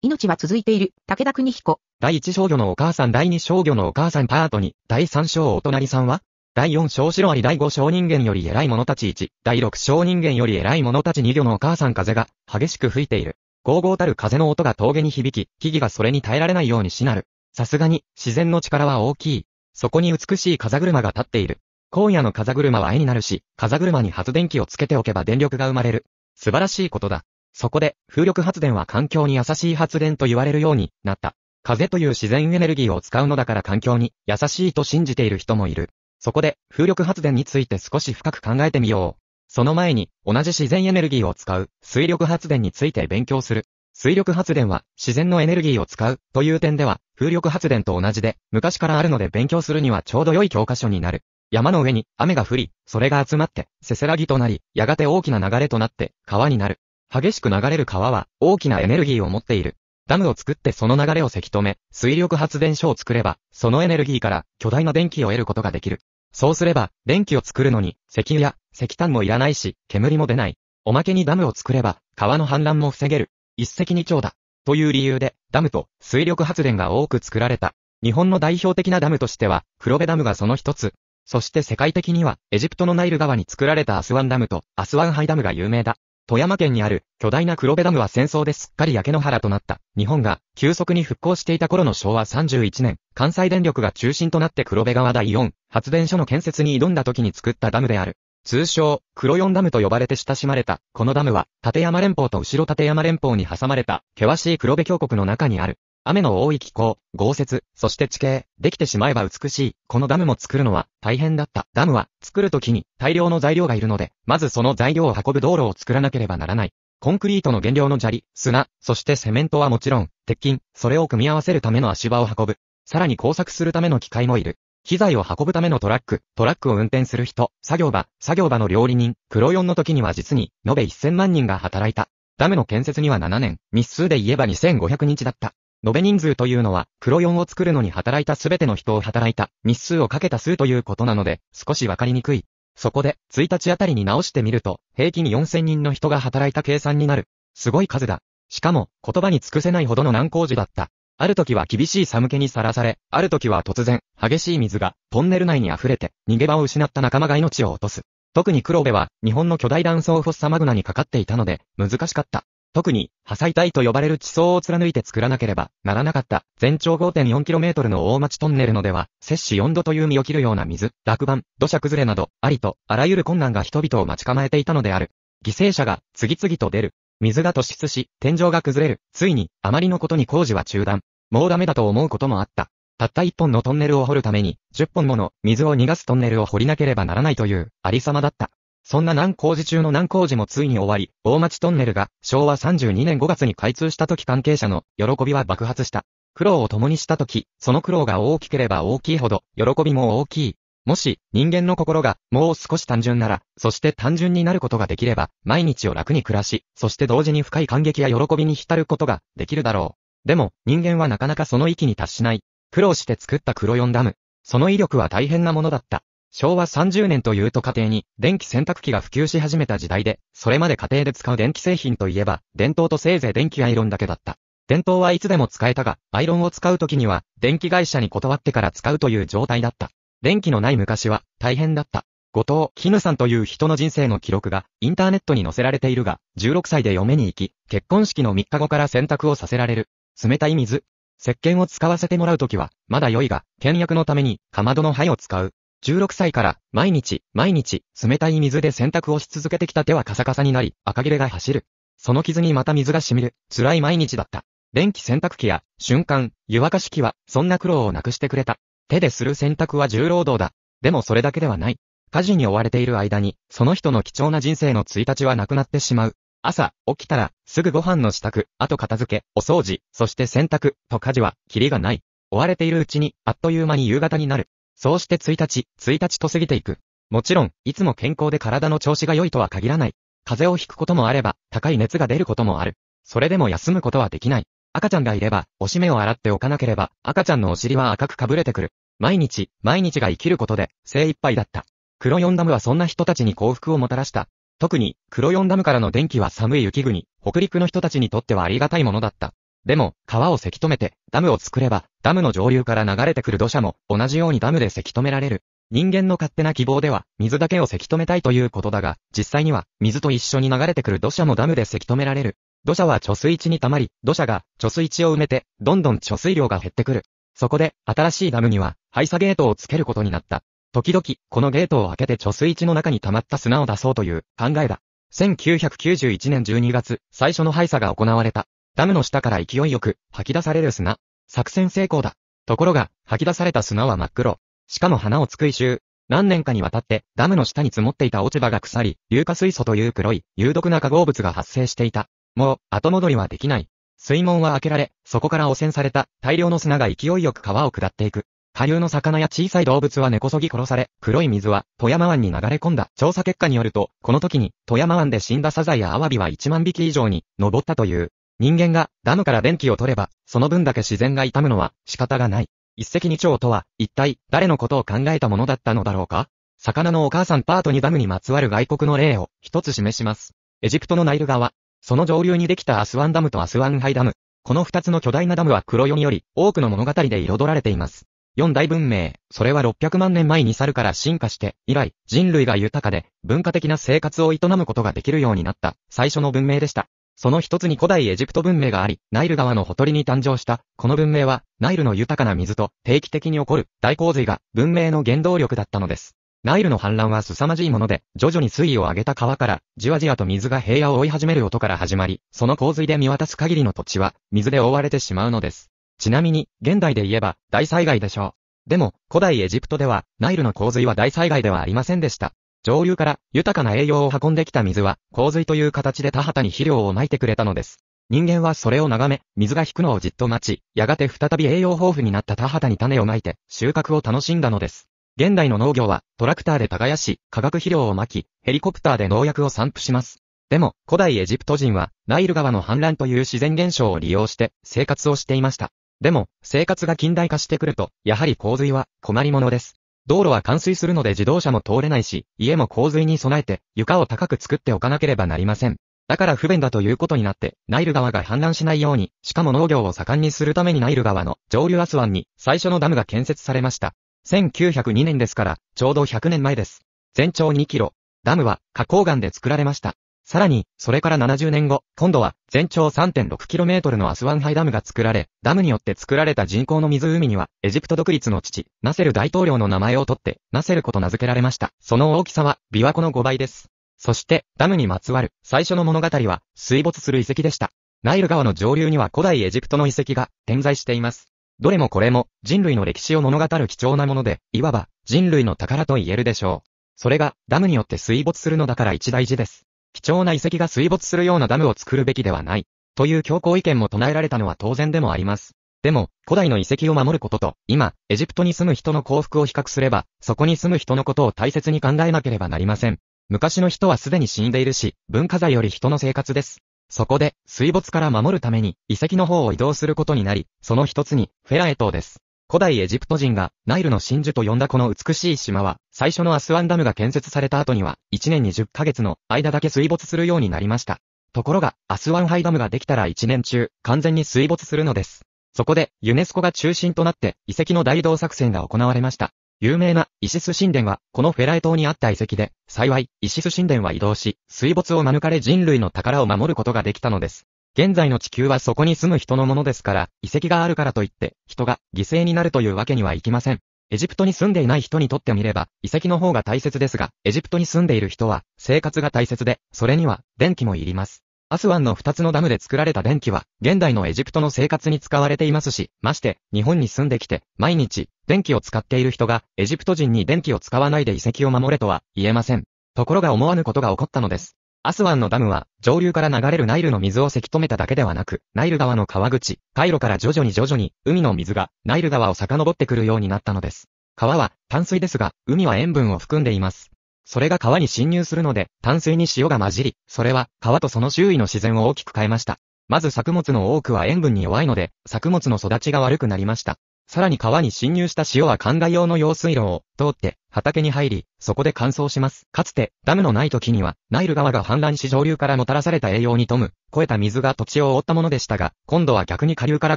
命は続いている、武田邦彦。第一商魚のお母さん第二商魚のお母さんパート2、第三章お隣さんは？第四章白あり第五章人間より偉い者たち1、第六章人間より偉い者たち2魚のお母さん風が激しく吹いている。ゴーゴーたる風の音が峠に響き、木々がそれに耐えられないようにしなる。さすがに、自然の力は大きい。そこに美しい風車が立っている。荒野の風車は絵になるし、風車に発電機をつけておけば電力が生まれる。素晴らしいことだ。そこで、風力発電は環境に優しい発電と言われるようになった。風という自然エネルギーを使うのだから環境に優しいと信じている人もいる。そこで、風力発電について少し深く考えてみよう。その前に、同じ自然エネルギーを使う水力発電について勉強する。水力発電は自然のエネルギーを使うという点では風力発電と同じで昔からあるので勉強するにはちょうど良い教科書になる。山の上に雨が降り、それが集まってせせらぎとなり、やがて大きな流れとなって川になる。激しく流れる川は大きなエネルギーを持っている。ダムを作ってその流れをせき止め、水力発電所を作れば、そのエネルギーから巨大な電気を得ることができる。そうすれば、電気を作るのに、石油や石炭もいらないし、煙も出ない。おまけにダムを作れば、川の氾濫も防げる。一石二鳥だ。という理由で、ダムと水力発電が多く作られた。日本の代表的なダムとしては、黒部ダムがその一つ。そして世界的には、エジプトのナイル川に作られたアスワンダムとアスワンハイダムが有名だ。富山県にある巨大な黒部ダムは戦争ですっかり焼け野原となった。日本が急速に復興していた頃の昭和31年、関西電力が中心となって黒部川第4発電所の建設に挑んだ時に作ったダムである。通称、黒四ダムと呼ばれて親しまれた、このダムは、立山連峰と後立山連峰に挟まれた、険しい黒部峡谷の中にある。雨の多い気候、豪雪、そして地形、できてしまえば美しい。このダムも作るのは大変だった。ダムは作るときに大量の材料がいるので、まずその材料を運ぶ道路を作らなければならない。コンクリートの原料の砂利、砂、そしてセメントはもちろん、鉄筋、それを組み合わせるための足場を運ぶ。さらに工作するための機械もいる。機材を運ぶためのトラック、トラックを運転する人、作業場、作業場の料理人、黒4の時には実に、延べ1000万人が働いた。ダムの建設には7年、日数で言えば2500日だった。延べ人数というのは、黒4を作るのに働いたすべての人を働いた、日数をかけた数ということなので、少しわかりにくい。そこで、1日あたりに直してみると、平均4000人の人が働いた計算になる。すごい数だ。しかも、言葉に尽くせないほどの難工事だった。ある時は厳しい寒気にさらされ、ある時は突然、激しい水が、トンネル内に溢れて、逃げ場を失った仲間が命を落とす。特に黒部は、日本の巨大断層フォッサマグナにかかっていたので、難しかった。特に、破砕帯と呼ばれる地層を貫いて作らなければならなかった、全長 5.4km の大町トンネルのでは、摂氏4度という身を切るような水、落盤、土砂崩れなど、ありと、あらゆる困難が人々を待ち構えていたのである。犠牲者が、次々と出る。水が突出し、天井が崩れる。ついに、あまりのことに工事は中断。もうダメだと思うこともあった。たった一本のトンネルを掘るために、10本もの水を逃がすトンネルを掘りなければならないという、ありさまだった。そんな難工事中の難工事もついに終わり、大町トンネルが昭和32年5月に開通した時関係者の喜びは爆発した。苦労を共にした時、その苦労が大きければ大きいほど、喜びも大きい。もし、人間の心が、もう少し単純なら、そして単純になることができれば、毎日を楽に暮らし、そして同時に深い感激や喜びに浸ることができるだろう。でも、人間はなかなかその域に達しない。苦労して作った黒四ダム。その威力は大変なものだった。昭和30年というと家庭に電気洗濯機が普及し始めた時代で、それまで家庭で使う電気製品といえば、電灯とせいぜい電気アイロンだけだった。電灯はいつでも使えたが、アイロンを使う時には、電気会社に断ってから使うという状態だった。電気のない昔は、大変だった。後藤、絹さんという人の人生の記録が、インターネットに載せられているが、16歳で嫁に行き、結婚式の3日後から洗濯をさせられる。冷たい水。石鹸を使わせてもらうときは、まだ良いが、倹約のために、かまどの灰を使う。16歳から毎日、毎日、冷たい水で洗濯をし続けてきた手はカサカサになり、赤切れが走る。その傷にまた水が染みる、辛い毎日だった。電気洗濯機や、瞬間、湯沸かし器は、そんな苦労をなくしてくれた。手でする洗濯は重労働だ。でもそれだけではない。家事に追われている間に、その人の貴重な人生の1日はなくなってしまう。朝、起きたら、すぐご飯の支度、あと片付け、お掃除、そして洗濯、と家事は、キリがない。追われているうちに、あっという間に夕方になる。そうして1日、1日と過ぎていく。もちろん、いつも健康で体の調子が良いとは限らない。風邪をひくこともあれば、高い熱が出ることもある。それでも休むことはできない。赤ちゃんがいれば、おしめを洗っておかなければ、赤ちゃんのお尻は赤くかぶれてくる。毎日、毎日が生きることで、精一杯だった。黒四ダムはそんな人たちに幸福をもたらした。特に、黒四ダムからの電気は寒い雪国、北陸の人たちにとってはありがたいものだった。でも、川をせき止めて、ダムを作れば、ダムの上流から流れてくる土砂も、同じようにダムでせき止められる。人間の勝手な希望では、水だけをせき止めたいということだが、実際には、水と一緒に流れてくる土砂もダムでせき止められる。土砂は貯水池に溜まり、土砂が貯水池を埋めて、どんどん貯水量が減ってくる。そこで、新しいダムには、排鎖ゲートをつけることになった。時々、このゲートを開けて貯水池の中に溜まった砂を出そうという考えだ。1991年12月、最初の排鎖が行われた。ダムの下から勢いよく吐き出される砂。作戦成功だ。ところが、吐き出された砂は真っ黒。しかも花をつく一周。何年かにわたってダムの下に積もっていた落ち葉が腐り、硫化水素という黒い有毒な化合物が発生していた。もう、後戻りはできない。水門は開けられ、そこから汚染された大量の砂が勢いよく川を下っていく。下流の魚や小さい動物は根こそぎ殺され、黒い水は富山湾に流れ込んだ。調査結果によると、この時に富山湾で死んだサザエやアワビは1万匹以上に上ったという。人間がダムから電気を取れば、その分だけ自然が傷むのは仕方がない。一石二鳥とは、一体誰のことを考えたものだったのだろうか？魚のお母さんパートにダムにまつわる外国の例を一つ示します。エジプトのナイル川。その上流にできたアスワンダムとアスワンハイダム。この二つの巨大なダムは黒世により多くの物語で彩られています。四大文明、それは600万年前に猿から進化して、以来、人類が豊かで、文化的な生活を営むことができるようになった、最初の文明でした。その一つに古代エジプト文明があり、ナイル川のほとりに誕生した、この文明は、ナイルの豊かな水と定期的に起こる大洪水が文明の原動力だったのです。ナイルの氾濫は凄まじいもので、徐々に水位を上げた川から、じわじわと水が平野を追い始める音から始まり、その洪水で見渡す限りの土地は、水で覆われてしまうのです。ちなみに、現代で言えば、大災害でしょう。でも、古代エジプトでは、ナイルの洪水は大災害ではありませんでした。上流から豊かな栄養を運んできた水は、洪水という形で田畑に肥料をまいてくれたのです。人間はそれを眺め、水が引くのをじっと待ち、やがて再び栄養豊富になった田畑に種をまいて、収穫を楽しんだのです。現代の農業は、トラクターで耕し、化学肥料をまき、ヘリコプターで農薬を散布します。でも、古代エジプト人は、ナイル川の氾濫という自然現象を利用して、生活をしていました。でも、生活が近代化してくると、やはり洪水は困りものです。道路は冠水するので自動車も通れないし、家も洪水に備えて床を高く作っておかなければなりません。だから不便だということになって、ナイル川が氾濫しないように、しかも農業を盛んにするためにナイル川の上流アスワンに最初のダムが建設されました。1902年ですから、ちょうど100年前です。全長2キロ。ダムは花崗岩で作られました。さらに、それから70年後、今度は全長 3.6km のアスワンハイダムが作られ、ダムによって作られた人工の湖には、エジプト独立の父、ナセル大統領の名前を取って、ナセル湖と名付けられました。その大きさは、琵琶湖の5倍です。そして、ダムにまつわる最初の物語は、水没する遺跡でした。ナイル川の上流には古代エジプトの遺跡が点在しています。どれもこれも人類の歴史を物語る貴重なもので、いわば人類の宝と言えるでしょう。それがダムによって水没するのだから一大事です。貴重な遺跡が水没するようなダムを作るべきではない。という強硬意見も唱えられたのは当然でもあります。でも、古代の遺跡を守ることと、今、エジプトに住む人の幸福を比較すれば、そこに住む人のことを大切に考えなければなりません。昔の人はすでに死んでいるし、文化財より人の生活です。そこで、水没から守るために、遺跡の方を移動することになり、その一つに、フェラエ島です。古代エジプト人がナイルの真珠と呼んだこの美しい島は、最初のアスワンダムが建設された後には、1年に10ヶ月の間だけ水没するようになりました。ところが、アスワンハイダムができたら1年中、完全に水没するのです。そこで、ユネスコが中心となって、遺跡の大移動作戦が行われました。有名なイシス神殿は、このフェラエ島にあった遺跡で、幸い、イシス神殿は移動し、水没を免れ人類の宝を守ることができたのです。現在の地球はそこに住む人のものですから、遺跡があるからといって、人が犠牲になるというわけにはいきません。エジプトに住んでいない人にとってみれば、遺跡の方が大切ですが、エジプトに住んでいる人は、生活が大切で、それには、電気もいります。アスワンの2つのダムで作られた電気は、現代のエジプトの生活に使われていますし、まして、日本に住んできて、毎日、電気を使っている人が、エジプト人に電気を使わないで遺跡を守れとは、言えません。ところが思わぬことが起こったのです。アスワンのダムは、上流から流れるナイルの水をせき止めただけではなく、ナイル川の川口、回路から徐々に徐々に、海の水が、ナイル川を遡ってくるようになったのです。川は、淡水ですが、海は塩分を含んでいます。それが川に侵入するので、淡水に塩が混じり、それは、川とその周囲の自然を大きく変えました。まず作物の多くは塩分に弱いので、作物の育ちが悪くなりました。さらに川に侵入した潮は灌漑用の用水路を通って畑に入り、そこで乾燥します。かつて、ダムのない時には、ナイル川が氾濫し上流からもたらされた栄養に富む、超えた水が土地を覆ったものでしたが、今度は逆に下流から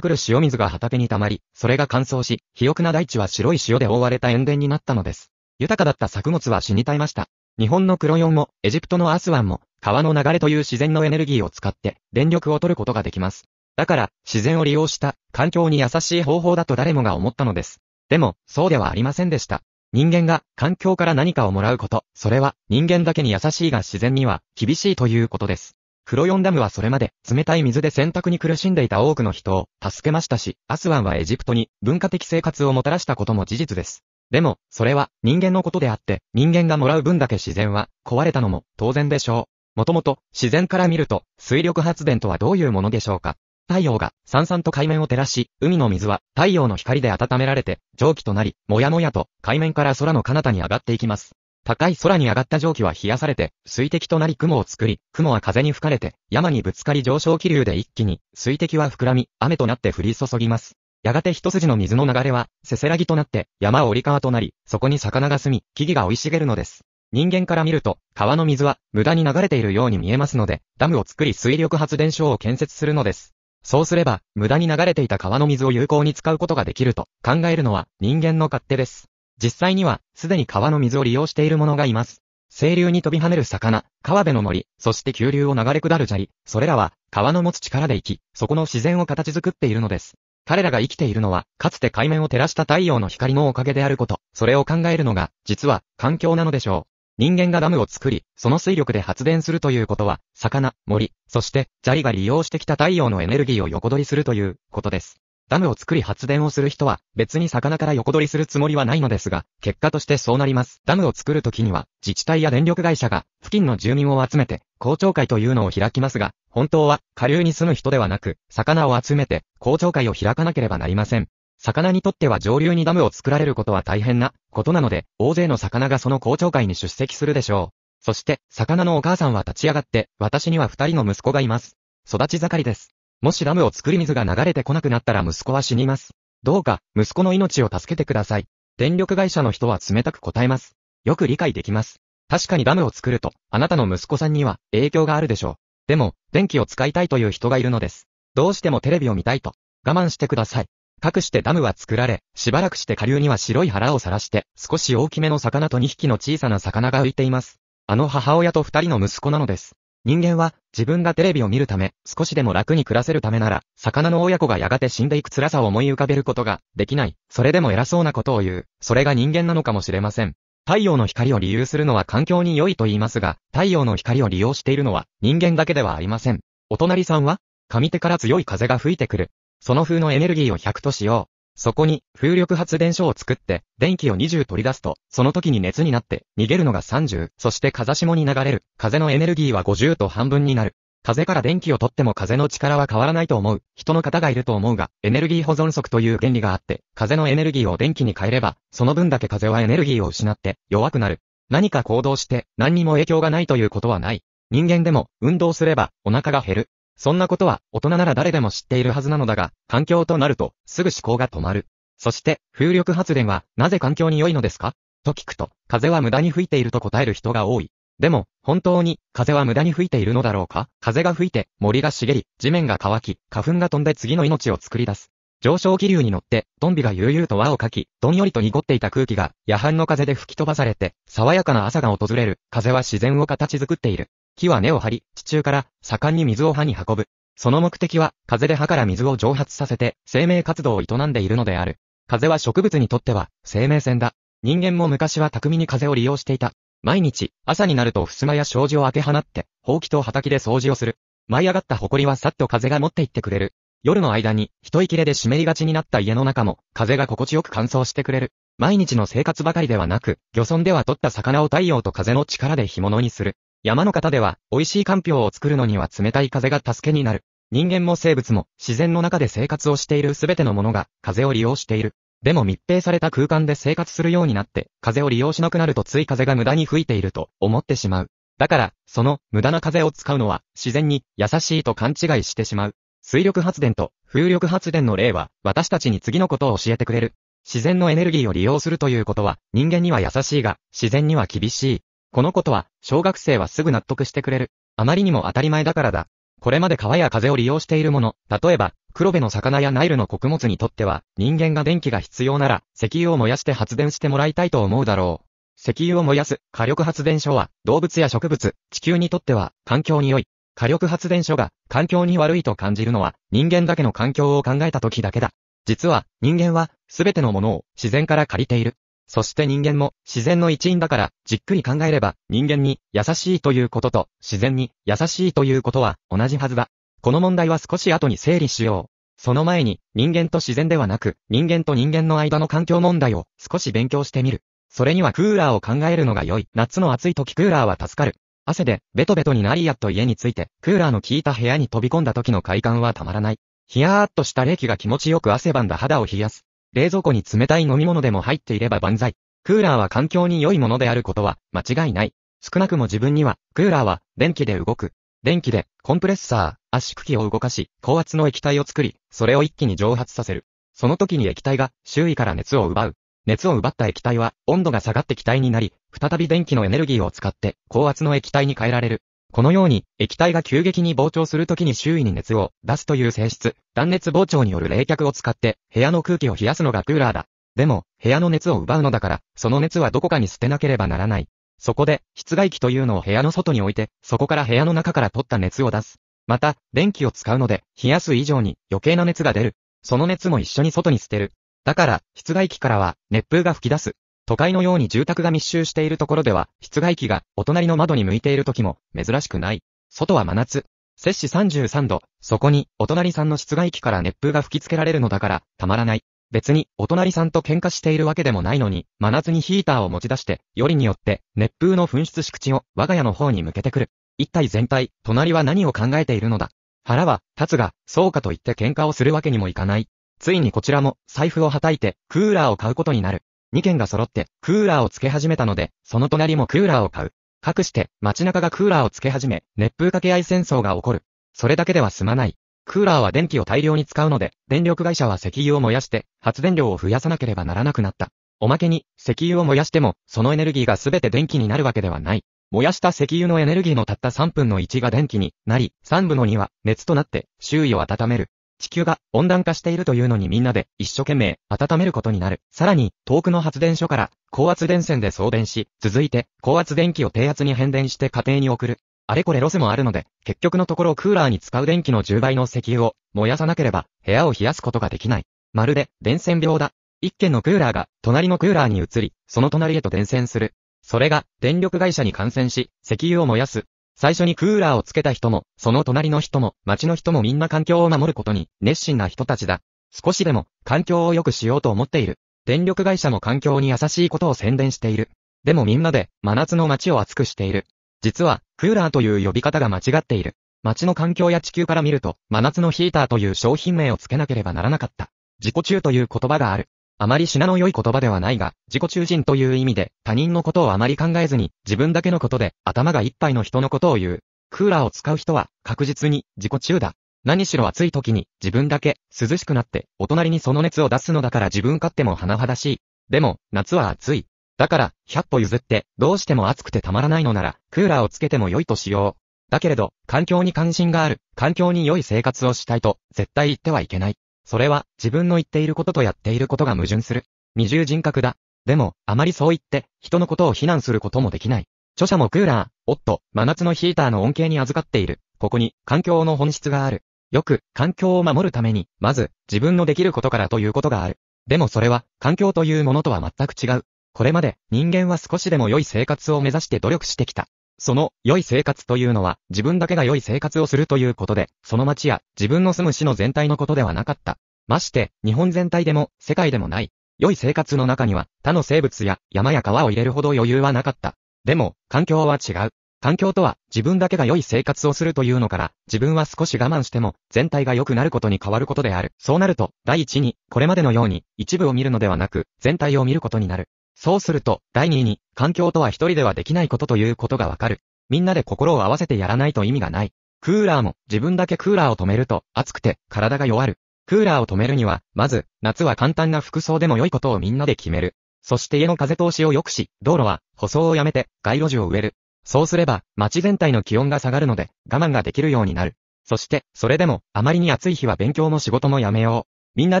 来る塩水が畑に溜まり、それが乾燥し、肥沃な大地は白い塩で覆われた塩田になったのです。豊かだった作物は死に絶えました。日本のクロヨンも、エジプトのアスワンも、川の流れという自然のエネルギーを使って、電力を取ることができます。だから、自然を利用した環境に優しい方法だと誰もが思ったのです。でも、そうではありませんでした。人間が環境から何かをもらうこと、それは人間だけに優しいが自然には厳しいということです。クロヨンダムはそれまで冷たい水で洗濯に苦しんでいた多くの人を助けましたし、アスワンはエジプトに文化的生活をもたらしたことも事実です。でも、それは人間のことであって、人間がもらう分だけ自然は壊れたのも当然でしょう。もともと自然から見ると水力発電とはどういうものでしょうか。太陽がさんさんと海面を照らし、海の水は太陽の光で温められて蒸気となり、もやもやと海面から空の彼方に上がっていきます。高い空に上がった蒸気は冷やされて、水滴となり雲を作り、雲は風に吹かれて、山にぶつかり上昇気流で一気に、水滴は膨らみ、雨となって降り注ぎます。やがて一筋の水の流れは、せせらぎとなって、山を折り川となり、そこに魚が住み、木々が生い茂るのです。人間から見ると、川の水は無駄に流れているように見えますので、ダムを作り水力発電所を建設するのです。そうすれば、無駄に流れていた川の水を有効に使うことができると考えるのは人間の勝手です。実際には、すでに川の水を利用している者がいます。清流に飛び跳ねる魚、川辺の森、そして急流を流れ下る砂利、それらは川の持つ力で生き、そこの自然を形作っているのです。彼らが生きているのは、かつて海面を照らした太陽の光のおかげであること、それを考えるのが、実は環境なのでしょう。人間がダムを作り、その水力で発電するということは、魚、森、そして砂利が利用してきた太陽のエネルギーを横取りするということです。ダムを作り発電をする人は、別に魚から横取りするつもりはないのですが、結果としてそうなります。ダムを作るときには、自治体や電力会社が、付近の住民を集めて、公聴会というのを開きますが、本当は、下流に住む人ではなく、魚を集めて、公聴会を開かなければなりません。魚にとっては上流にダムを作られることは大変なことなので、大勢の魚がその公聴会に出席するでしょう。そして、魚のお母さんは立ち上がって、私には二人の息子がいます。育ち盛りです。もしダムを作り水が流れてこなくなったら息子は死にます。どうか、息子の命を助けてください。電力会社の人は冷たく答えます。よく理解できます。確かにダムを作ると、あなたの息子さんには影響があるでしょう。でも、電気を使いたいという人がいるのです。どうしてもテレビを見たいと、我慢してください。かくしてダムは作られ、しばらくして下流には白い腹を晒して、少し大きめの魚と2匹の小さな魚が浮いています。あの母親と2人の息子なのです。人間は、自分がテレビを見るため、少しでも楽に暮らせるためなら、魚の親子がやがて死んでいく辛さを思い浮かべることができない。それでも偉そうなことを言う。それが人間なのかもしれません。太陽の光を利用するのは環境に良いと言いますが、太陽の光を利用しているのは人間だけではありません。お隣さんは上手から強い風が吹いてくる。その風のエネルギーを100としよう。そこに風力発電所を作って電気を20取り出すと、その時に熱になって逃げるのが30、そして風下に流れる風のエネルギーは50と半分になる。風から電気を取っても風の力は変わらないと思う。人の方がいると思うが、エネルギー保存則という原理があって、風のエネルギーを電気に変えれば、その分だけ風はエネルギーを失って弱くなる。何か行動して何にも影響がないということはない。人間でも運動すればお腹が減る。そんなことは大人なら誰でも知っているはずなのだが、環境となると、すぐ思考が止まる。そして、風力発電は、なぜ環境に良いのですか？と聞くと、風は無駄に吹いていると答える人が多い。でも、本当に、風は無駄に吹いているのだろうか？風が吹いて、森が茂り、地面が乾き、花粉が飛んで次の命を作り出す。上昇気流に乗って、トンビが悠々と輪をかき、どんよりと濁っていた空気が、夜半の風で吹き飛ばされて、爽やかな朝が訪れる。風は自然を形作っている。木は根を張り、地中から盛んに水を葉に運ぶ。その目的は、風で葉から水を蒸発させて、生命活動を営んでいるのである。風は植物にとっては、生命線だ。人間も昔は巧みに風を利用していた。毎日、朝になると襖や障子を開け放って、ほうきと畑で掃除をする。舞い上がった埃はさっと風が持って行ってくれる。夜の間に、一息れで湿りがちになった家の中も、風が心地よく乾燥してくれる。毎日の生活ばかりではなく、漁村では取った魚を太陽と風の力で干物にする。山の方では、美味しいかんぴょうを作るのには冷たい風が助けになる。人間も生物も、自然の中で生活をしているすべてのものが、風を利用している。でも密閉された空間で生活するようになって、風を利用しなくなるとつい風が無駄に吹いていると思ってしまう。だから、その無駄な風を使うのは自然に優しいと勘違いしてしまう。水力発電と風力発電の例は、私たちに次のことを教えてくれる。自然のエネルギーを利用するということは、人間には優しいが、自然には厳しい。このことは、小学生はすぐ納得してくれる。あまりにも当たり前だからだ。これまで川や風を利用しているもの、例えば、黒部の魚やナイルの穀物にとっては、人間が電気が必要なら、石油を燃やして発電してもらいたいと思うだろう。石油を燃やす火力発電所は、動物や植物、地球にとっては、環境に良い。火力発電所が、環境に悪いと感じるのは、人間だけの環境を考えた時だけだ。実は、人間は、すべてのものを、自然から借りている。そして人間も、自然の一員だから、じっくり考えれば、人間に、優しいということと、自然に、優しいということは、同じはずだ。この問題は少し後に整理しよう。その前に、人間と自然ではなく、人間と人間の間の環境問題を、少し勉強してみる。それにはクーラーを考えるのが良い。夏の暑い時クーラーは助かる。汗で、ベトベトになりやっと家に着いて、クーラーの効いた部屋に飛び込んだ時の快感はたまらない。ヒヤーっとした冷気が気持ちよく汗ばんだ肌を冷やす。冷蔵庫に冷たい飲み物でも入っていれば万歳。クーラーは環境に良いものであることは間違いない。少なくも自分には、クーラーは電気で動く。電気でコンプレッサー、圧縮機を動かし、高圧の液体を作り、それを一気に蒸発させる。その時に液体が周囲から熱を奪う。熱を奪った液体は温度が下がって気体になり、再び電気のエネルギーを使って高圧の液体に変えられる。このように、液体が急激に膨張するときに周囲に熱を出すという性質、断熱膨張による冷却を使って、部屋の空気を冷やすのがクーラーだ。でも、部屋の熱を奪うのだから、その熱はどこかに捨てなければならない。そこで、室外機というのを部屋の外に置いて、そこから部屋の中から取った熱を出す。また、電気を使うので、冷やす以上に余計な熱が出る。その熱も一緒に外に捨てる。だから、室外機からは熱風が吹き出す。都会のように住宅が密集しているところでは、室外機がお隣の窓に向いている時も珍しくない。外は真夏。摂氏33度。そこに、お隣さんの室外機から熱風が吹きつけられるのだから、たまらない。別に、お隣さんと喧嘩しているわけでもないのに、真夏にヒーターを持ち出して、よりによって、熱風の噴出敷地を我が家の方に向けてくる。一体全体、隣は何を考えているのだ。腹は、立つが、そうかと言って喧嘩をするわけにもいかない。ついにこちらも財布をはたいてクーラーを買うことになる。2軒が揃ってクーラーをつけ始めたので、その隣もクーラーを買う。かくして街中がクーラーをつけ始め、熱風掛け合い戦争が起こる。それだけでは済まない。クーラーは電気を大量に使うので、電力会社は石油を燃やして発電量を増やさなければならなくなった。おまけに、石油を燃やしても、そのエネルギーがすべて電気になるわけではない。燃やした石油のエネルギーのたった3分の1が電気になり、3分の2は熱となって周囲を温める。地球が温暖化しているというのにみんなで一生懸命温めることになる。さらに、遠くの発電所から高圧電線で送電し、続いて高圧電気を低圧に変電して家庭に送る。あれこれロスもあるので、結局のところクーラーに使う電気の10倍の石油を燃やさなければ部屋を冷やすことができない。まるで電線病だ。一軒のクーラーが隣のクーラーに移り、その隣へと伝染する。それが電力会社に感染し、石油を燃やす。最初にクーラーをつけた人も、その隣の人も、街の人もみんな環境を守ることに熱心な人たちだ。少しでも環境を良くしようと思っている。電力会社も環境に優しいことを宣伝している。でもみんなで真夏の街を熱くしている。実は、クーラーという呼び方が間違っている。街の環境や地球から見ると、真夏のヒーターという商品名をつけなければならなかった。自己中という言葉がある。あまり品の良い言葉ではないが、自己中心という意味で、他人のことをあまり考えずに、自分だけのことで、頭がいっぱいの人のことを言う。クーラーを使う人は、確実に、自己中だ。何しろ暑い時に、自分だけ、涼しくなって、お隣にその熱を出すのだから自分勝手も甚だしい。でも、夏は暑い。だから、100歩譲って、どうしても暑くてたまらないのなら、クーラーをつけても良いとしよう。だけれど、環境に関心がある、環境に良い生活をしたいと、絶対言ってはいけない。それは自分の言っていることとやっていることが矛盾する。二重人格だ。でも、あまりそう言って、人のことを非難することもできない。著者もクーラー、おっと、真夏のヒーターの恩恵に預かっている。ここに、環境の本質がある。よく、環境を守るために、まず、自分のできることからということがある。でもそれは、環境というものとは全く違う。これまで、人間は少しでも良い生活を目指して努力してきた。その、良い生活というのは、自分だけが良い生活をするということで、その町や、自分の住む市の全体のことではなかった。まして、日本全体でも、世界でもない。良い生活の中には、他の生物や山や川を入れるほど余裕はなかった。でも、環境は違う。環境とは、自分だけが良い生活をするというのから、自分は少し我慢しても、全体が良くなることに変わることである。そうなると、第一に、これまでのように、一部を見るのではなく、全体を見ることになる。そうすると、第二に、環境とは一人ではできないことということがわかる。みんなで心を合わせてやらないと意味がない。クーラーも自分だけクーラーを止めると暑くて体が弱る。クーラーを止めるには、まず、夏は簡単な服装でも良いことをみんなで決める。そして家の風通しを良くし、道路は舗装をやめて街路樹を植える。そうすれば、街全体の気温が下がるので、我慢ができるようになる。そして、それでも、あまりに暑い日は勉強も仕事もやめよう。みんな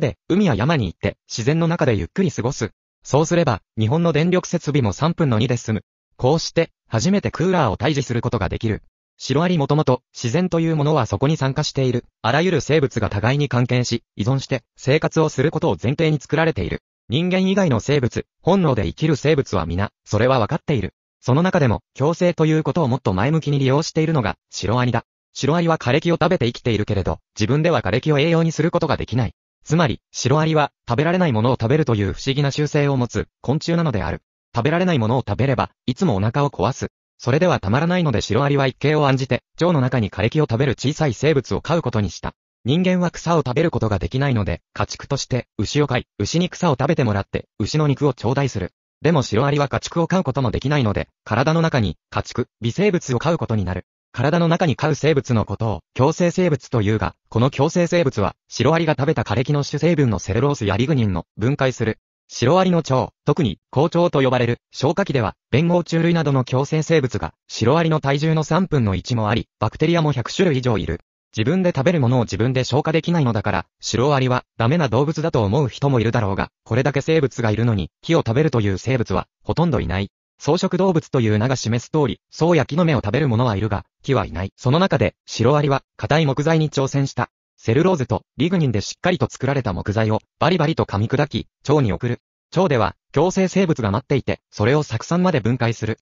で、海や山に行って、自然の中でゆっくり過ごす。そうすれば、日本の電力設備も3分の2で済む。こうして、初めてクーラーを退治することができる。シロアリもともと、自然というものはそこに参加している。あらゆる生物が互いに関係し、依存して、生活をすることを前提に作られている。人間以外の生物、本能で生きる生物は皆、それは分かっている。その中でも、共生ということをもっと前向きに利用しているのが、シロアリだ。シロアリは枯れ木を食べて生きているけれど、自分では枯れ木を栄養にすることができない。つまり、シロアリは、食べられないものを食べるという不思議な習性を持つ、昆虫なのである。食べられないものを食べれば、いつもお腹を壊す。それではたまらないのでシロアリは一計を案じて、腸の中に枯れ木を食べる小さい生物を飼うことにした。人間は草を食べることができないので、家畜として牛を飼い、牛に草を食べてもらって、牛の肉を頂戴する。でもシロアリは家畜を飼うこともできないので、体の中に家畜、微生物を飼うことになる。体の中に飼う生物のことを共生生物というが、この共生生物は、シロアリが食べた枯れ木の主成分のセルロースやリグニンの分解する。シロアリの腸、特に、甲腸と呼ばれる、消化器では、弁号虫類などの共生生物が、シロアリの体重の3分の1もあり、バクテリアも100種類以上いる。自分で食べるものを自分で消化できないのだから、シロアリは、ダメな動物だと思う人もいるだろうが、これだけ生物がいるのに、木を食べるという生物は、ほとんどいない。草食動物という名が示す通り、草や木の芽を食べる者はいるが、木はいない。その中で、シロアリは、硬い木材に挑戦した。セルローゼとリグニンでしっかりと作られた木材をバリバリと噛み砕き、腸に送る。腸では共生生物が待っていて、それを酢酸まで分解する。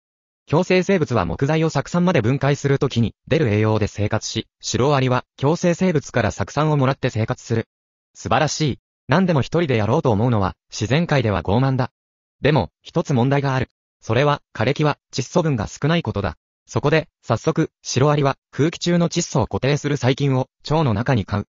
共生生物は木材を酢酸まで分解するときに出る栄養で生活し、シロアリは共生生物から酢酸をもらって生活する。素晴らしい。何でも一人でやろうと思うのは自然界では傲慢だ。でも、一つ問題がある。それは、枯れ木は窒素分が少ないことだ。そこで、早速、シロアリは空気中の窒素を固定する細菌を腸の中に買う。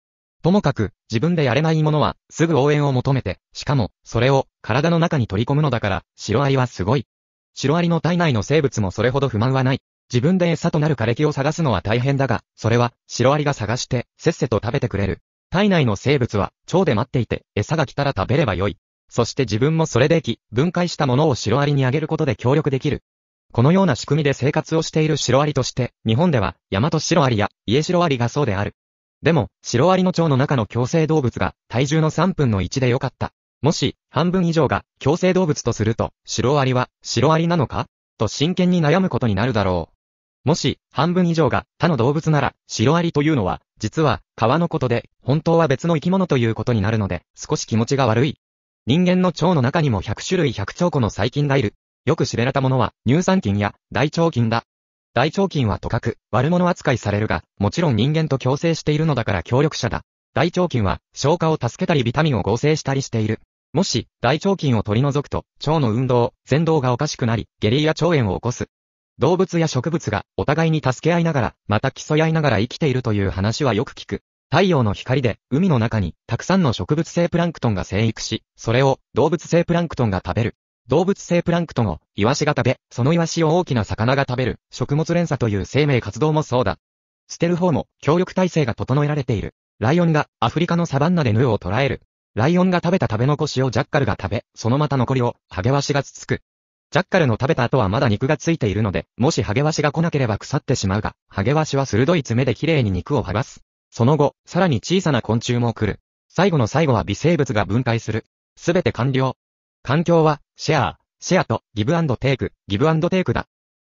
ともかく、自分でやれないものは、すぐ応援を求めて、しかも、それを、体の中に取り込むのだから、シロアリはすごい。シロアリの体内の生物もそれほど不満はない。自分で餌となる枯れ木を探すのは大変だが、それは、シロアリが探して、せっせと食べてくれる。体内の生物は、腸で待っていて、餌が来たら食べればよい。そして自分もそれでき、分解したものをシロアリにあげることで協力できる。このような仕組みで生活をしているシロアリとして、日本では、ヤマトシロアリや、イエシロアリがそうである。でも、シロアリの腸の中の共生動物が、体重の3分の1でよかった。もし、半分以上が、共生動物とすると、シロアリは、シロアリなのか？と真剣に悩むことになるだろう。もし、半分以上が、他の動物なら、シロアリというのは、実は、川のことで、本当は別の生き物ということになるので、少し気持ちが悪い。人間の腸の中にも100種類100兆個の細菌がいる。よく知られたものは乳酸菌や大腸菌だ。大腸菌はとかく悪者扱いされるが、もちろん人間と共生しているのだから協力者だ。大腸菌は消化を助けたりビタミンを合成したりしている。もし、大腸菌を取り除くと、腸の運動、前動がおかしくなり、下痢や腸炎を起こす。動物や植物がお互いに助け合いながら、また競い合いながら生きているという話はよく聞く。太陽の光で海の中にたくさんの植物性プランクトンが生育し、それを動物性プランクトンが食べる。動物性プランクトンをイワシが食べ、そのイワシを大きな魚が食べる食物連鎖という生命活動もそうだ。捨てる方も協力体制が整えられている。ライオンがアフリカのサバンナでヌーを捕らえる。ライオンが食べた食べ残しをジャッカルが食べ、そのまた残りをハゲワシがつつく。ジャッカルの食べた後はまだ肉がついているので、もしハゲワシが来なければ腐ってしまうが、ハゲワシは鋭い爪で綺麗に肉を剥がす。その後、さらに小さな昆虫も来る。最後の最後は微生物が分解する。すべて完了。環境は、シェア、シェアとギブアンドテイク、ギブアンドテイクだ。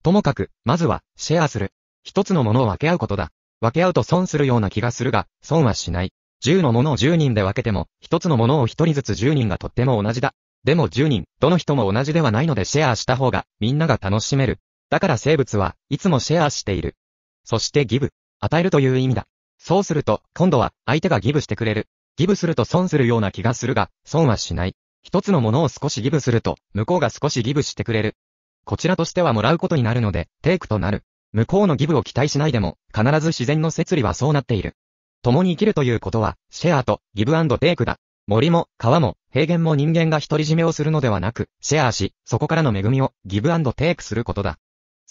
ともかく、まずは、シェアする。一つのものを分け合うことだ。分け合うと損するような気がするが、損はしない。10のものを10人で分けても、一つのものを一人ずつ10人がとっても同じだ。でも10人、どの人も同じではないのでシェアした方が、みんなが楽しめる。だから生物はいつもシェアしている。そしてギブ、与えるという意味だ。そうすると、今度は相手がギブしてくれる。ギブすると損するような気がするが、損はしない。一つのものを少しギブすると、向こうが少しギブしてくれる。こちらとしてはもらうことになるので、テイクとなる。向こうのギブを期待しないでも、必ず自然の摂理はそうなっている。共に生きるということは、シェアとギブテイクだ。森も、川も、平原も人間が独り占めをするのではなく、シェアし、そこからの恵みをギブテイクすることだ。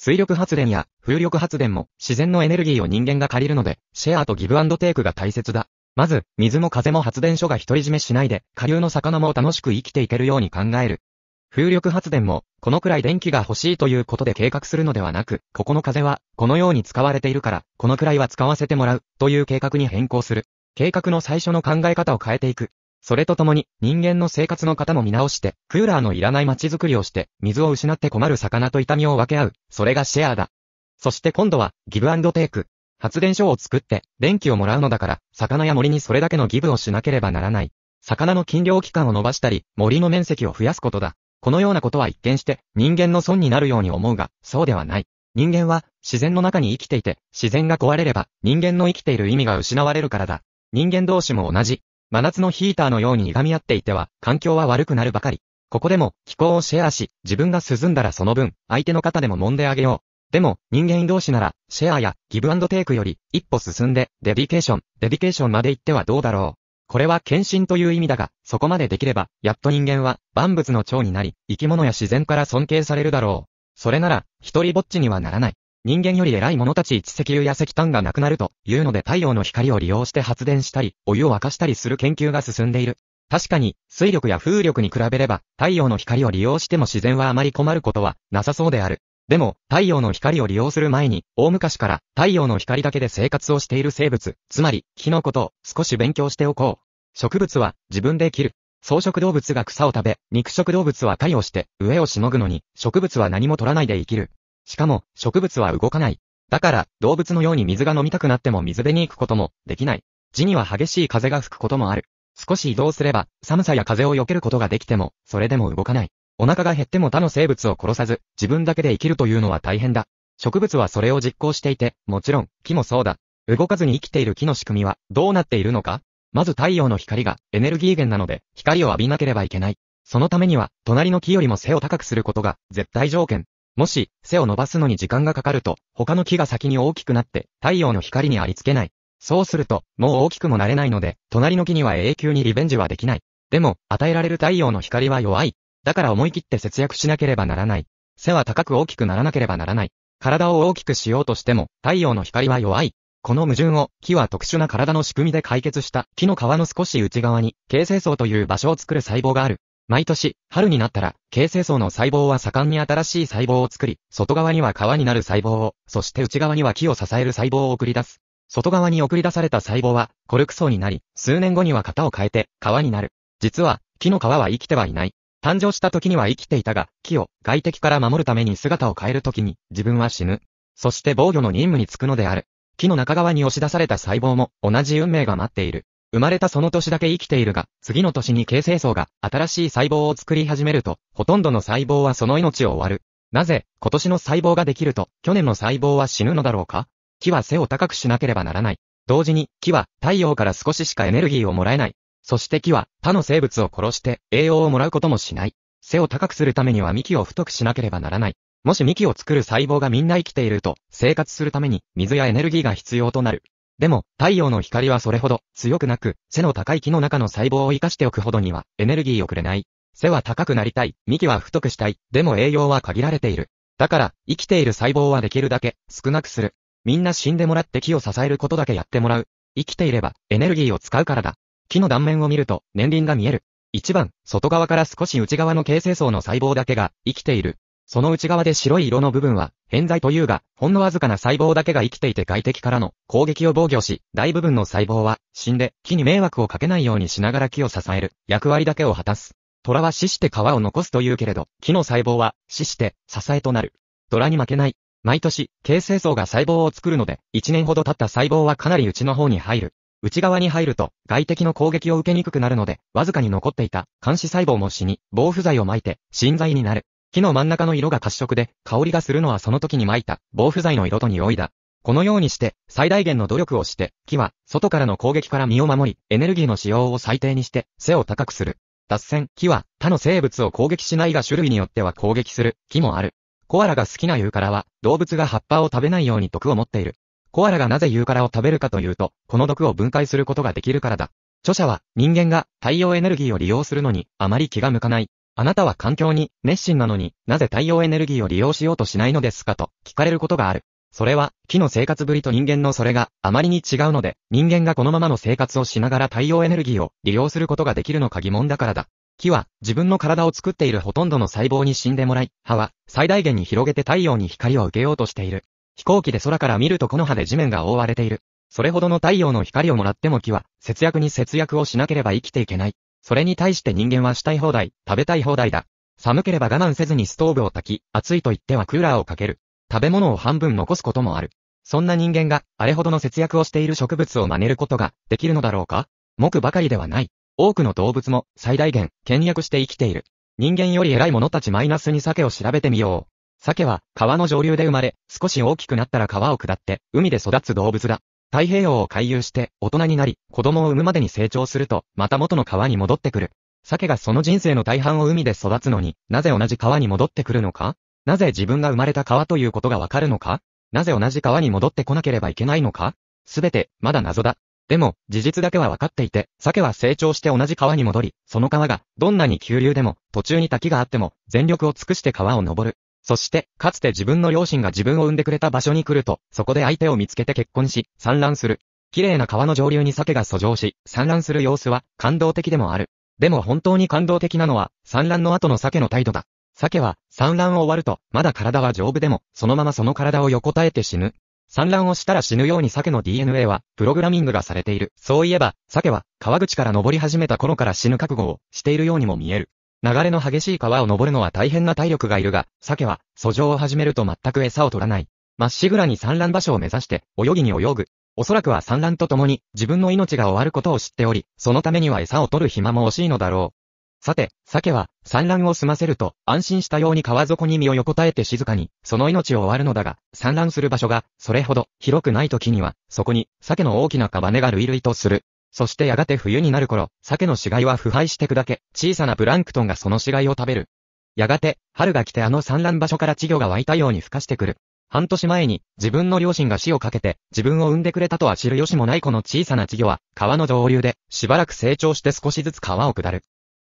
水力発電や風力発電も自然のエネルギーを人間が借りるので、シェアとギブアンドテイクが大切だ。まず、水も風も発電所が独り占めしないで、下流の魚も楽しく生きていけるように考える。風力発電も、このくらい電気が欲しいということで計画するのではなく、ここの風は、このように使われているから、このくらいは使わせてもらう、という計画に変更する。計画の最初の考え方を変えていく。それとともに、人間の生活の方も見直して、クーラーのいらない街づくりをして、水を失って困る魚と痛みを分け合う。それがシェアだ。そして今度は、ギブアンドテイク。発電所を作って、電気をもらうのだから、魚や森にそれだけのギブをしなければならない。魚の禁漁期間を伸ばしたり、森の面積を増やすことだ。このようなことは一見して、人間の損になるように思うが、そうではない。人間は、自然の中に生きていて、自然が壊れれば、人間の生きている意味が失われるからだ。人間同士も同じ。真夏のヒーターのようにいがみ合っていては、環境は悪くなるばかり。ここでも、気候をシェアし、自分が涼んだらその分、相手の肩でも揉んであげよう。でも、人間同士なら、シェアやギブアンドテイクより、一歩進んで、 dedication、dedication まで行ってはどうだろう。これは献身という意味だが、そこまでできれば、やっと人間は万物の長になり、生き物や自然から尊敬されるだろう。それなら、一人ぼっちにはならない。人間より偉い者たち一石油や石炭がなくなるというので太陽の光を利用して発電したり、お湯を沸かしたりする研究が進んでいる。確かに、水力や風力に比べれば、太陽の光を利用しても自然はあまり困ることはなさそうである。でも、太陽の光を利用する前に、大昔から太陽の光だけで生活をしている生物、つまり、木のことを少し勉強しておこう。植物は自分で生きる。草食動物が草を食べ、肉食動物は狩りをして上をしのぐのに、植物は何も取らないで生きる。しかも、植物は動かない。だから、動物のように水が飲みたくなっても水辺に行くこともできない。地には激しい風が吹くこともある。少し移動すれば、寒さや風を避けることができても、それでも動かない。お腹が減っても他の生物を殺さず、自分だけで生きるというのは大変だ。植物はそれを実行していて、もちろん、木もそうだ。動かずに生きている木の仕組みは、どうなっているのかまず太陽の光がエネルギー源なので、光を浴びなければいけない。そのためには、隣の木よりも背を高くすることが絶対条件。もし、背を伸ばすのに時間がかかると、他の木が先に大きくなって、太陽の光にありつけない。そうすると、もう大きくもなれないので、隣の木には永久にリベンジはできない。でも、与えられる太陽の光は弱い。だから思い切って節約しなければならない。背は高く大きくならなければならない。体を大きくしようとしても、太陽の光は弱い。この矛盾を、木は特殊な体の仕組みで解決した木の皮の少し内側に、形成層という場所を作る細胞がある。毎年、春になったら、形成層の細胞は盛んに新しい細胞を作り、外側には皮になる細胞を、そして内側には木を支える細胞を送り出す。外側に送り出された細胞は、コルク層になり、数年後には型を変えて、皮になる。実は、木の皮は生きてはいない。誕生した時には生きていたが、木を外敵から守るために姿を変える時に、自分は死ぬ。そして防御の任務に就くのである。木の中側に押し出された細胞も同じ運命が待っている。生まれたその年だけ生きているが、次の年に形成層が新しい細胞を作り始めると、ほとんどの細胞はその命を終わる。なぜ、今年の細胞ができると、去年の細胞は死ぬのだろうか？木は背を高くしなければならない。同時に、木は太陽から少ししかエネルギーをもらえない。そして木は他の生物を殺して栄養をもらうこともしない。背を高くするためには幹を太くしなければならない。もし幹を作る細胞がみんな生きていると、生活するために水やエネルギーが必要となる。でも、太陽の光はそれほど強くなく、背の高い木の中の細胞を活かしておくほどにはエネルギーをくれない。背は高くなりたい、幹は太くしたい、でも栄養は限られている。だから、生きている細胞はできるだけ少なくする。みんな死んでもらって木を支えることだけやってもらう。生きていればエネルギーを使うからだ。木の断面を見ると年輪が見える。一番、外側から少し内側の形成層の細胞だけが生きている。その内側で白い色の部分は、偏在というが、ほんのわずかな細胞だけが生きていて外敵からの攻撃を防御し、大部分の細胞は死んで木に迷惑をかけないようにしながら木を支える役割だけを果たす。虎は死して皮を残すというけれど、木の細胞は死して支えとなる。虎に負けない。毎年、形成層が細胞を作るので、1年ほど経った細胞はかなり内の方に入る。内側に入ると、外敵の攻撃を受けにくくなるので、わずかに残っていた監視細胞も死に、防腐剤を撒いて、死剤になる。木の真ん中の色が褐色で、香りがするのはその時に撒いた防腐剤の色と匂いだ。このようにして、最大限の努力をして、木は、外からの攻撃から身を守り、エネルギーの使用を最低にして、背を高くする。脱線、木は、他の生物を攻撃しないが種類によっては攻撃する、木もある。コアラが好きなユーカラは、動物が葉っぱを食べないように毒を持っている。コアラがなぜユーカラを食べるかというと、この毒を分解することができるからだ。著者は、人間が太陽エネルギーを利用するのに、あまり気が向かない。あなたは環境に熱心なのになぜ太陽エネルギーを利用しようとしないのですか？と聞かれることがある。それは木の生活ぶりと人間のそれがあまりに違うので人間がこのままの生活をしながら太陽エネルギーを利用することができるのか疑問だからだ。木は自分の体を作っているほとんどの細胞に死んでもらい、葉は最大限に広げて太陽に光を受けようとしている。飛行機で空から見るとこの葉で地面が覆われている。それほどの太陽の光をもらっても木は節約に節約をしなければ生きていけない。それに対して人間はしたい放題、食べたい放題だ。寒ければ我慢せずにストーブを焚き、暑いと言ってはクーラーをかける。食べ物を半分残すこともある。そんな人間が、あれほどの節約をしている植物を真似ることができるのだろうか？木ばかりではない。多くの動物も最大限、倹約して生きている。人間より偉い者たちマイナスに鮭を調べてみよう。鮭は川の上流で生まれ、少し大きくなったら川を下って海で育つ動物だ。太平洋を回遊して大人になり、子供を産むまでに成長すると、また元の川に戻ってくる。鮭がその人生の大半を海で育つのになぜ同じ川に戻ってくるのか？なぜ自分が生まれた川ということがわかるのか？なぜ同じ川に戻ってこなければいけないのか？すべて、まだ謎だ。でも、事実だけは分かっていて、鮭は成長して同じ川に戻り、その川が、どんなに急流でも、途中に滝があっても、全力を尽くして川を登る。そして、かつて自分の両親が自分を産んでくれた場所に来ると、そこで相手を見つけて結婚し、産卵する。綺麗な川の上流に鮭が遡上し、産卵する様子は、感動的でもある。でも本当に感動的なのは、産卵の後の鮭の態度だ。鮭は、産卵を終わると、まだ体は丈夫でも、そのままその体を横たえて死ぬ。産卵をしたら死ぬように鮭の DNA は、プログラミングがされている。そういえば、鮭は、川口から登り始めた頃から死ぬ覚悟をしているようにも見える。流れの激しい川を登るのは大変な体力がいるが、鮭は、遡上を始めると全く餌を取らない。まっしぐらに産卵場所を目指して、泳ぎに泳ぐ。おそらくは産卵とともに、自分の命が終わることを知っており、そのためには餌を取る暇も惜しいのだろう。さて、鮭は産卵を済ませると安心したように川底に身を横たえて静かに、その命を終わるのだが、産卵する場所がそれほど広くない時には、そこに鮭の大きなカバネが類々とする。そしてやがて冬になる頃、鮭の死骸は腐敗して砕け、小さなプランクトンがその死骸を食べる。やがて、春が来てあの産卵場所から稚魚が湧いたように孵化してくる。半年前に自分の両親が死をかけて自分を産んでくれたとは知る由もないこの小さな稚魚は川の上流でしばらく成長して少しずつ川を下る。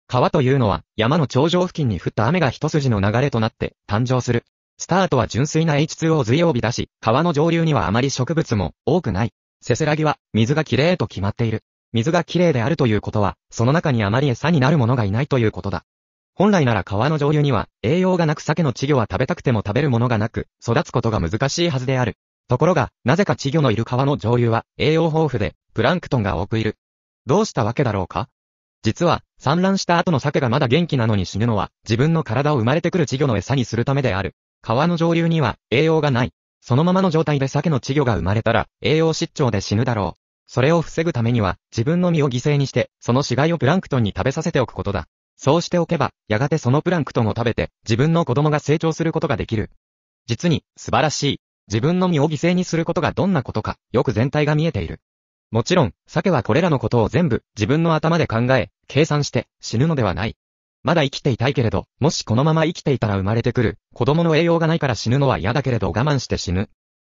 川というのは山の頂上付近に降った雨が一筋の流れとなって誕生する。スタートは純粋な H2O 水曜日だし、川の上流にはあまり植物も多くない。せせらぎは水がきれいと決まっている。水がきれいであるということは、その中にあまり餌になるものがいないということだ。本来なら川の上流には栄養がなく鮭の稚魚は食べたくても食べるものがなく、育つことが難しいはずである。ところが、なぜか稚魚のいる川の上流は栄養豊富で、プランクトンが多くいる。どうしたわけだろうか？実は、産卵した後の鮭がまだ元気なのに死ぬのは、自分の体を生まれてくる稚魚の餌にするためである。川の上流には、栄養がない。そのままの状態で鮭の稚魚が生まれたら、栄養失調で死ぬだろう。それを防ぐためには、自分の身を犠牲にして、その死骸をプランクトンに食べさせておくことだ。そうしておけば、やがてそのプランクトンを食べて、自分の子供が成長することができる。実に、素晴らしい。自分の身を犠牲にすることがどんなことか、よく全体が見えている。もちろん、鮭はこれらのことを全部自分の頭で考え、計算して死ぬのではない。まだ生きていたいけれど、もしこのまま生きていたら生まれてくる、子供の栄養がないから死ぬのは嫌だけれど我慢して死ぬ。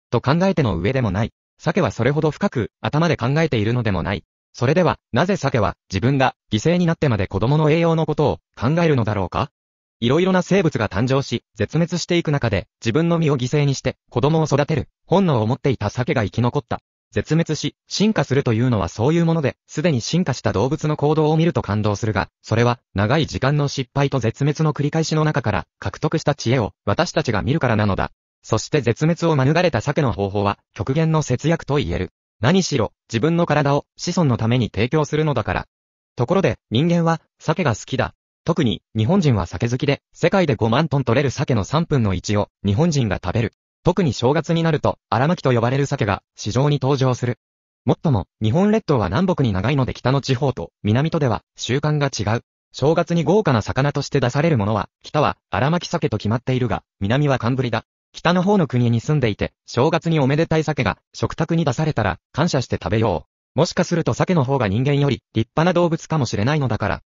と考えての上でもない。鮭はそれほど深く頭で考えているのでもない。それでは、なぜ鮭は自分が犠牲になってまで子供の栄養のことを考えるのだろうか？いろいろな生物が誕生し、絶滅していく中で、自分の身を犠牲にして子供を育てる本能を持っていた鮭が生き残った。絶滅し、進化するというのはそういうもので、すでに進化した動物の行動を見ると感動するが、それは、長い時間の失敗と絶滅の繰り返しの中から、獲得した知恵を、私たちが見るからなのだ。そして絶滅を免れた鮭の方法は、極限の節約と言える。何しろ、自分の体を、子孫のために提供するのだから。ところで、人間は、鮭が好きだ。特に、日本人は鮭好きで、世界で5万トン取れる鮭の3分の1を、日本人が食べる。特に正月になると、荒巻と呼ばれる鮭が市場に登場する。もっとも、日本列島は南北に長いので北の地方と南とでは習慣が違う。正月に豪華な魚として出されるものは、北は荒巻鮭と決まっているが、南は寒ぶりだ。北の方の国に住んでいて、正月におめでたい鮭が食卓に出されたら感謝して食べよう。もしかすると鮭の方が人間より立派な動物かもしれないのだから。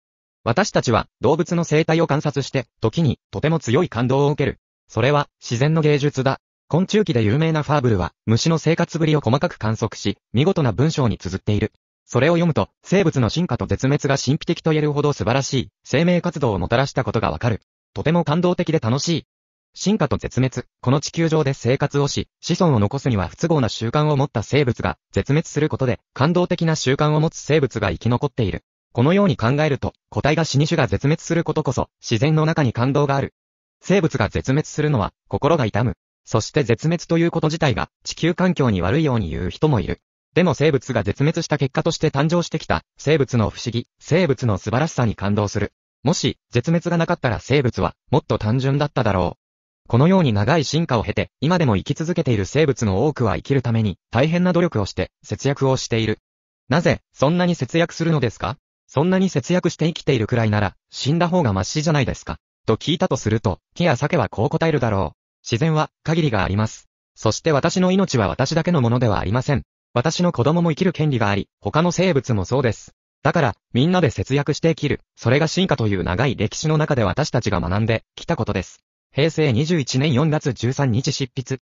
私たちは動物の生態を観察して、時にとても強い感動を受ける。それは自然の芸術だ。昆虫記で有名なファーブルは、虫の生活ぶりを細かく観測し、見事な文章に綴っている。それを読むと、生物の進化と絶滅が神秘的と言えるほど素晴らしい生命活動をもたらしたことがわかる。とても感動的で楽しい。進化と絶滅、この地球上で生活をし、子孫を残すには不都合な習慣を持った生物が絶滅することで、感動的な習慣を持つ生物が生き残っている。このように考えると、個体が死に種が絶滅することこそ、自然の中に感動がある。生物が絶滅するのは、心が痛む。そして絶滅ということ自体が、地球環境に悪いように言う人もいる。でも生物が絶滅した結果として誕生してきた、生物の不思議、生物の素晴らしさに感動する。もし、絶滅がなかったら生物は、もっと単純だっただろう。このように長い進化を経て、今でも生き続けている生物の多くは生きるために、大変な努力をして、節約をしている。なぜ、そんなに節約するのですか？そんなに節約して生きているくらいなら、死んだ方がマシじゃないですか？と聞いたとすると、木や鮭はこう答えるだろう。自然は、限りがあります。そして私の命は私だけのものではありません。私の子供も生きる権利があり、他の生物もそうです。だから、みんなで節約して生きる。それが進化という長い歴史の中で私たちが学んできたことです。平成21年4月13日執筆。